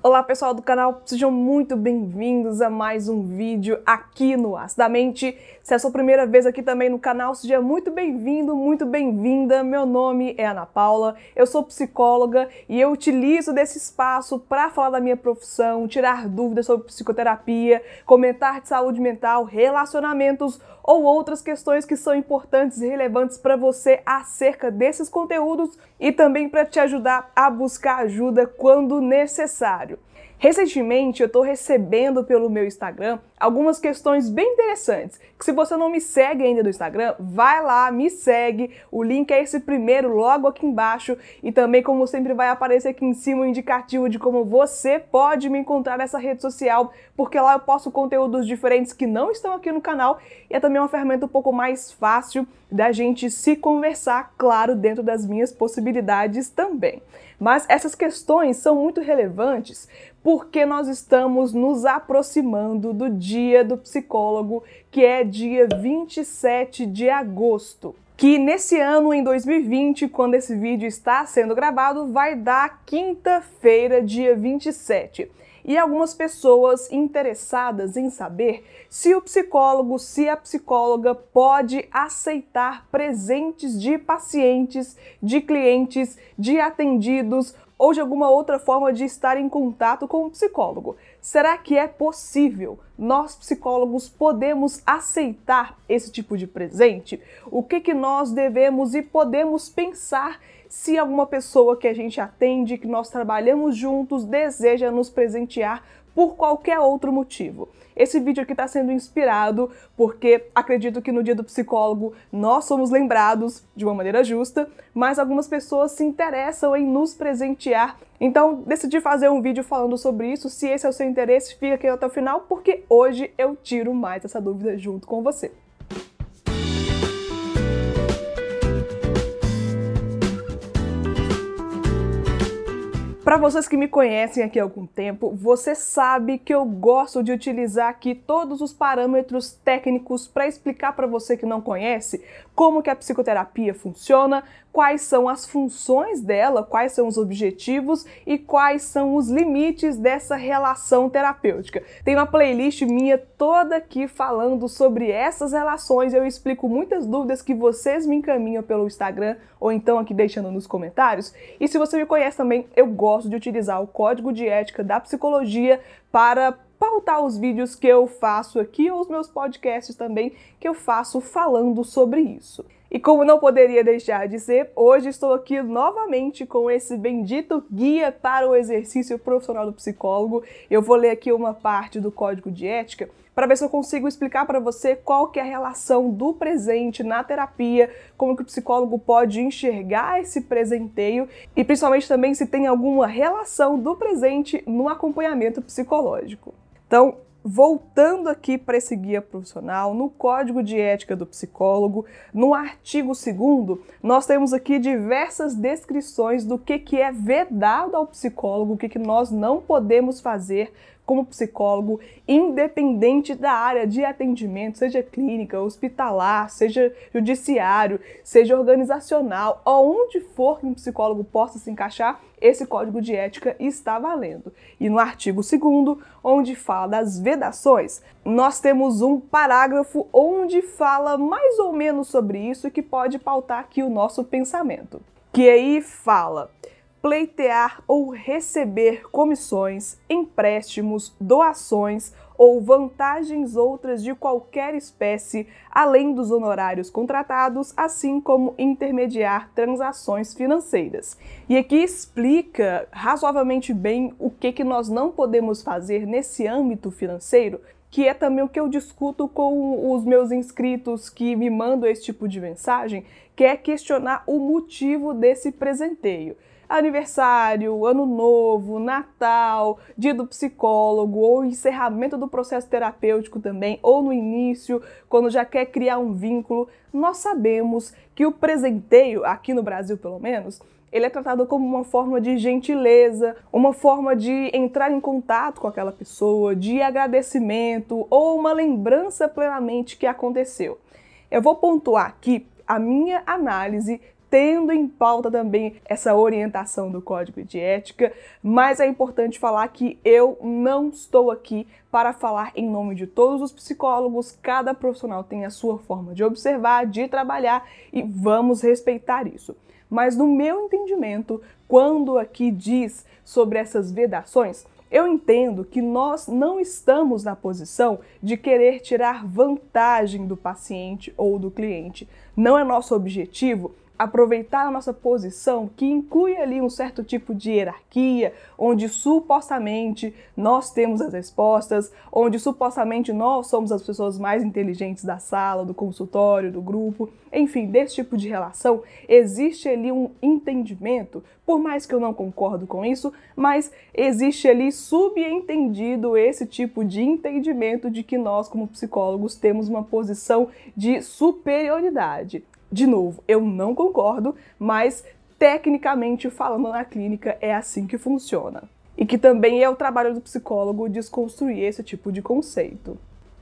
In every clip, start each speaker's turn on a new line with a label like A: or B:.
A: Olá pessoal do canal, sejam muito bem-vindos a mais um vídeo aqui no Acidamente. Se é a sua primeira vez aqui também no canal, seja muito bem-vindo, muito bem-vinda. Meu nome é Ana Paula, eu sou psicóloga e eu utilizo desse espaço para falar da minha profissão, tirar dúvidas sobre psicoterapia, comentar de saúde mental, relacionamentos ou outras questões que são importantes e relevantes para você acerca desses conteúdos e também para te ajudar a buscar ajuda quando necessário. Recentemente eu estou recebendo pelo meu Instagram algumas questões bem interessantes. Que se você não me segue ainda no Instagram, vai lá, me segue. O link é esse primeiro logo aqui embaixo e também como sempre vai aparecer aqui em cima o um indicativo de como você pode me encontrar nessa rede social, porque lá eu posto conteúdos diferentes que não estão aqui no canal e é também uma ferramenta um pouco mais fácil da gente se conversar, claro, dentro das minhas possibilidades também. Mas essas questões são muito relevantes porque nós estamos nos aproximando do Dia do Psicólogo, que é dia 27 de agosto. Que nesse ano, em 2020, quando esse vídeo está sendo gravado, vai dar quinta-feira, dia 27 e algumas pessoas interessadas em saber se o psicólogo, se a psicóloga pode aceitar presentes de pacientes, de clientes, de atendidos ou de alguma outra forma de estar em contato com o psicólogo. Será que é possível? Nós psicólogos podemos aceitar esse tipo de presente? O que que nós devemos e podemos pensar se alguma pessoa que a gente atende, que nós trabalhamos juntos, deseja nos presentear por qualquer outro motivo. Esse vídeo aqui está sendo inspirado porque acredito que no dia do psicólogo nós somos lembrados de uma maneira justa, mas algumas pessoas se interessam em nos presentear. Então decidi fazer um vídeo falando sobre isso. Se esse é o seu interesse, fica aqui até o final porque hoje eu tiro mais essa dúvida junto com você. Para vocês que me conhecem aqui há algum tempo, você sabe que eu gosto de utilizar aqui todos os parâmetros técnicos para explicar para você que não conhece como que a psicoterapia funciona, quais são as funções dela, quais são os objetivos e quais são os limites dessa relação terapêutica. Tem uma playlist minha toda aqui falando sobre essas relações, eu explico muitas dúvidas que vocês me encaminham pelo Instagram ou então aqui deixando nos comentários. E se você me conhece também, eu gosto de utilizar o código de ética da psicologia para pautar os vídeos que eu faço aqui ou os meus podcasts também que eu faço falando sobre isso. E como não poderia deixar de ser, hoje estou aqui novamente com esse bendito guia para o exercício profissional do psicólogo. Eu vou ler aqui uma parte do código de ética para ver se eu consigo explicar para você qual que é a relação do presente na terapia, como que o psicólogo pode enxergar esse presenteio e principalmente também se tem alguma relação do presente no acompanhamento psicológico. Então, voltando aqui para esse guia profissional, no Código de Ética do Psicólogo, no artigo 2 nós temos aqui diversas descrições do que, que é vedado ao psicólogo, o que, que nós não podemos fazer como psicólogo, independente da área de atendimento, seja clínica, hospitalar, seja judiciário, seja organizacional, aonde for que um psicólogo possa se encaixar, esse código de ética está valendo. E no artigo 2, onde fala das vedações, nós temos um parágrafo onde fala mais ou menos sobre isso que pode pautar aqui o nosso pensamento. Que aí fala pleitear ou receber comissões, empréstimos, doações ou vantagens outras de qualquer espécie, além dos honorários contratados, assim como intermediar transações financeiras. E aqui explica razoavelmente bem o que, que nós não podemos fazer nesse âmbito financeiro, que é também o que eu discuto com os meus inscritos que me mandam esse tipo de mensagem, que é questionar o motivo desse presenteio aniversário, ano novo, Natal, dia do psicólogo, ou encerramento do processo terapêutico também, ou no início, quando já quer criar um vínculo, nós sabemos que o presenteio, aqui no Brasil pelo menos, ele é tratado como uma forma de gentileza, uma forma de entrar em contato com aquela pessoa, de agradecimento ou uma lembrança plenamente que aconteceu. Eu vou pontuar aqui a minha análise tendo em pauta também essa orientação do código de ética, mas é importante falar que eu não estou aqui para falar em nome de todos os psicólogos, cada profissional tem a sua forma de observar, de trabalhar e vamos respeitar isso. Mas no meu entendimento, quando aqui diz sobre essas vedações, eu entendo que nós não estamos na posição de querer tirar vantagem do paciente ou do cliente. Não é nosso objetivo aproveitar a nossa posição, que inclui ali um certo tipo de hierarquia, onde supostamente nós temos as respostas, onde supostamente nós somos as pessoas mais inteligentes da sala, do consultório, do grupo, enfim, desse tipo de relação, existe ali um entendimento, por mais que eu não concordo com isso, mas existe ali subentendido esse tipo de entendimento de que nós, como psicólogos, temos uma posição de superioridade. De novo, eu não concordo, mas tecnicamente falando na clínica é assim que funciona. E que também é o trabalho do psicólogo desconstruir esse tipo de conceito.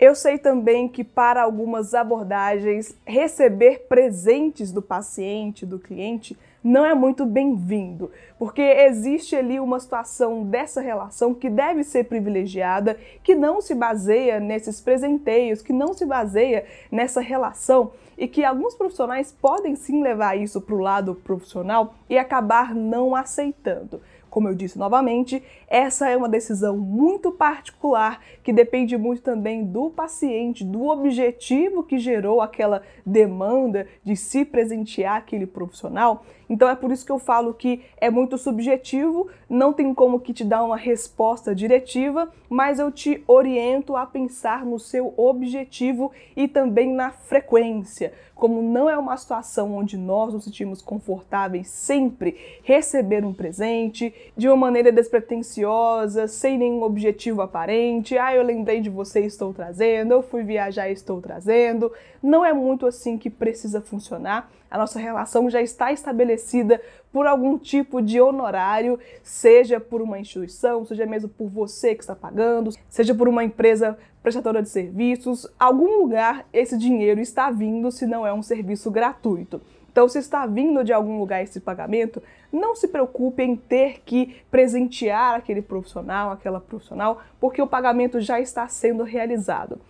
A: Eu sei também que para algumas abordagens, receber presentes do paciente, do cliente, não é muito bem-vindo, porque existe ali uma situação dessa relação que deve ser privilegiada, que não se baseia nesses presenteios, que não se baseia nessa relação e que alguns profissionais podem sim levar isso para o lado profissional e acabar não aceitando. Como eu disse novamente, essa é uma decisão muito particular que depende muito também do paciente, do objetivo que gerou aquela demanda de se presentear aquele profissional. Então é por isso que eu falo que é muito subjetivo, não tem como que te dar uma resposta diretiva, mas eu te oriento a pensar no seu objetivo e também na frequência. Como não é uma situação onde nós nos sentimos confortáveis sempre receber um presente, de uma maneira despretensiosa, sem nenhum objetivo aparente. Ah, eu lembrei de você estou trazendo, eu fui viajar estou trazendo. Não é muito assim que precisa funcionar. A nossa relação já está estabelecida por algum tipo de honorário, seja por uma instituição, seja mesmo por você que está pagando, seja por uma empresa prestadora de serviços, algum lugar esse dinheiro está vindo se não é um serviço gratuito. Então, se está vindo de algum lugar esse pagamento, não se preocupe em ter que presentear aquele profissional, aquela profissional, porque o pagamento já está sendo realizado.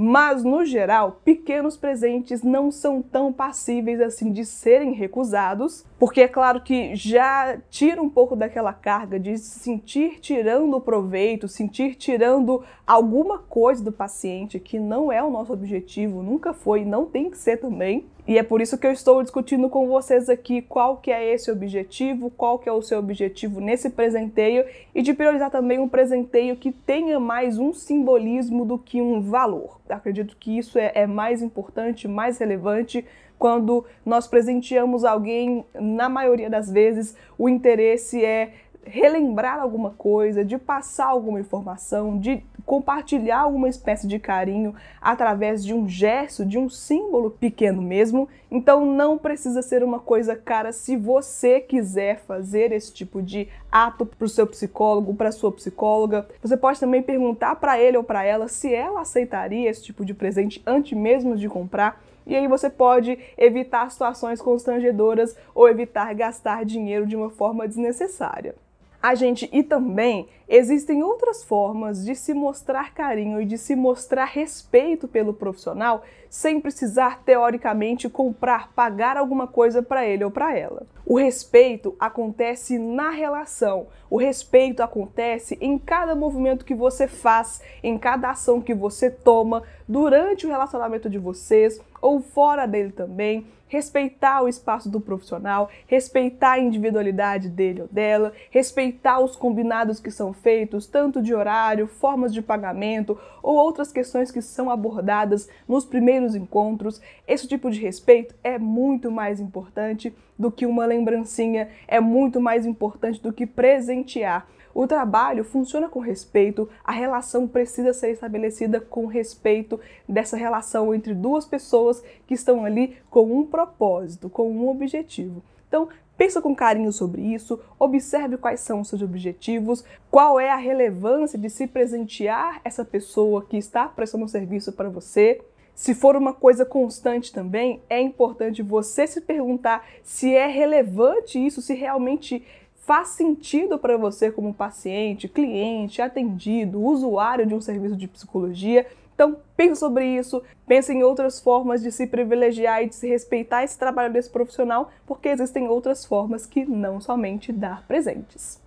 A: Mas, no geral, pequenos presentes não são tão passíveis assim de serem recusados, porque é claro que já tira um pouco daquela carga de se sentir tirando proveito, sentir tirando alguma coisa do paciente, que não é o nosso objetivo, nunca foi, não tem que ser também. E é por isso que eu estou discutindo com vocês aqui qual que é esse objetivo, qual que é o seu objetivo nesse presenteio e de priorizar também um presenteio que tenha mais um simbolismo do que um valor. Acredito que isso é, é mais importante, mais relevante quando nós presenteamos alguém, na maioria das vezes, o interesse é relembrar alguma coisa, de passar alguma informação, de compartilhar alguma espécie de carinho através de um gesto, de um símbolo pequeno mesmo. Então não precisa ser uma coisa cara se você quiser fazer esse tipo de ato para o seu psicólogo, para sua psicóloga. Você pode também perguntar para ele ou para ela se ela aceitaria esse tipo de presente antes mesmo de comprar. E aí você pode evitar situações constrangedoras ou evitar gastar dinheiro de uma forma desnecessária. A gente e também existem outras formas de se mostrar carinho e de se mostrar respeito pelo profissional sem precisar teoricamente comprar, pagar alguma coisa para ele ou para ela. O respeito acontece na relação. O respeito acontece em cada movimento que você faz, em cada ação que você toma durante o relacionamento de vocês ou fora dele também respeitar o espaço do profissional, respeitar a individualidade dele ou dela, respeitar os combinados que são feitos, tanto de horário, formas de pagamento ou outras questões que são abordadas nos primeiros encontros. Esse tipo de respeito é muito mais importante do que uma lembrancinha, é muito mais importante do que presentear. O trabalho funciona com respeito, a relação precisa ser estabelecida com respeito dessa relação entre duas pessoas que estão ali com um propósito, com um objetivo. Então, Pensa com carinho sobre isso, observe quais são os seus objetivos, qual é a relevância de se presentear essa pessoa que está prestando um serviço para você. Se for uma coisa constante também, é importante você se perguntar se é relevante isso, se realmente faz sentido para você como paciente, cliente, atendido, usuário de um serviço de psicologia. Então, pense sobre isso, pense em outras formas de se privilegiar e de se respeitar esse trabalho desse profissional, porque existem outras formas que não somente dar presentes.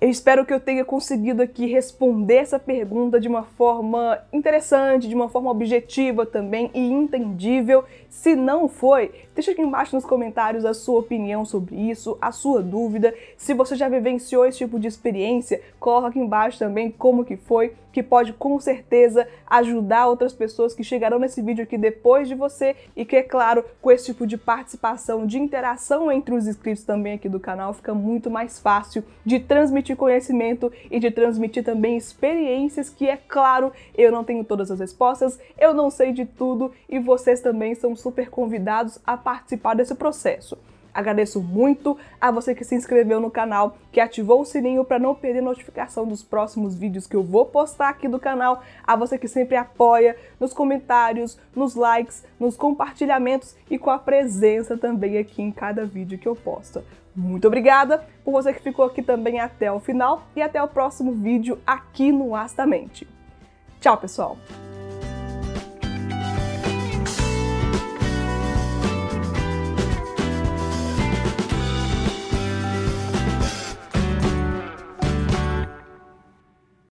A: Eu espero que eu tenha conseguido aqui responder essa pergunta de uma forma interessante, de uma forma objetiva também e entendível. Se não foi, deixa aqui embaixo nos comentários a sua opinião sobre isso, a sua dúvida. Se você já vivenciou esse tipo de experiência, coloca aqui embaixo também como que foi, que pode com certeza ajudar outras pessoas que chegarão nesse vídeo aqui depois de você e que, é claro, com esse tipo de participação, de interação entre os inscritos também aqui do canal, fica muito mais fácil de transmitir conhecimento e de transmitir também experiências que, é claro, eu não tenho todas as respostas, eu não sei de tudo e vocês também são super convidados a participar desse processo. Agradeço muito a você que se inscreveu no canal, que ativou o sininho para não perder notificação dos próximos vídeos que eu vou postar aqui do canal, a você que sempre apoia nos comentários, nos likes, nos compartilhamentos e com a presença também aqui em cada vídeo que eu posto. Muito obrigada por você que ficou aqui também até o final e até o próximo vídeo aqui no Astamente. Tchau, pessoal!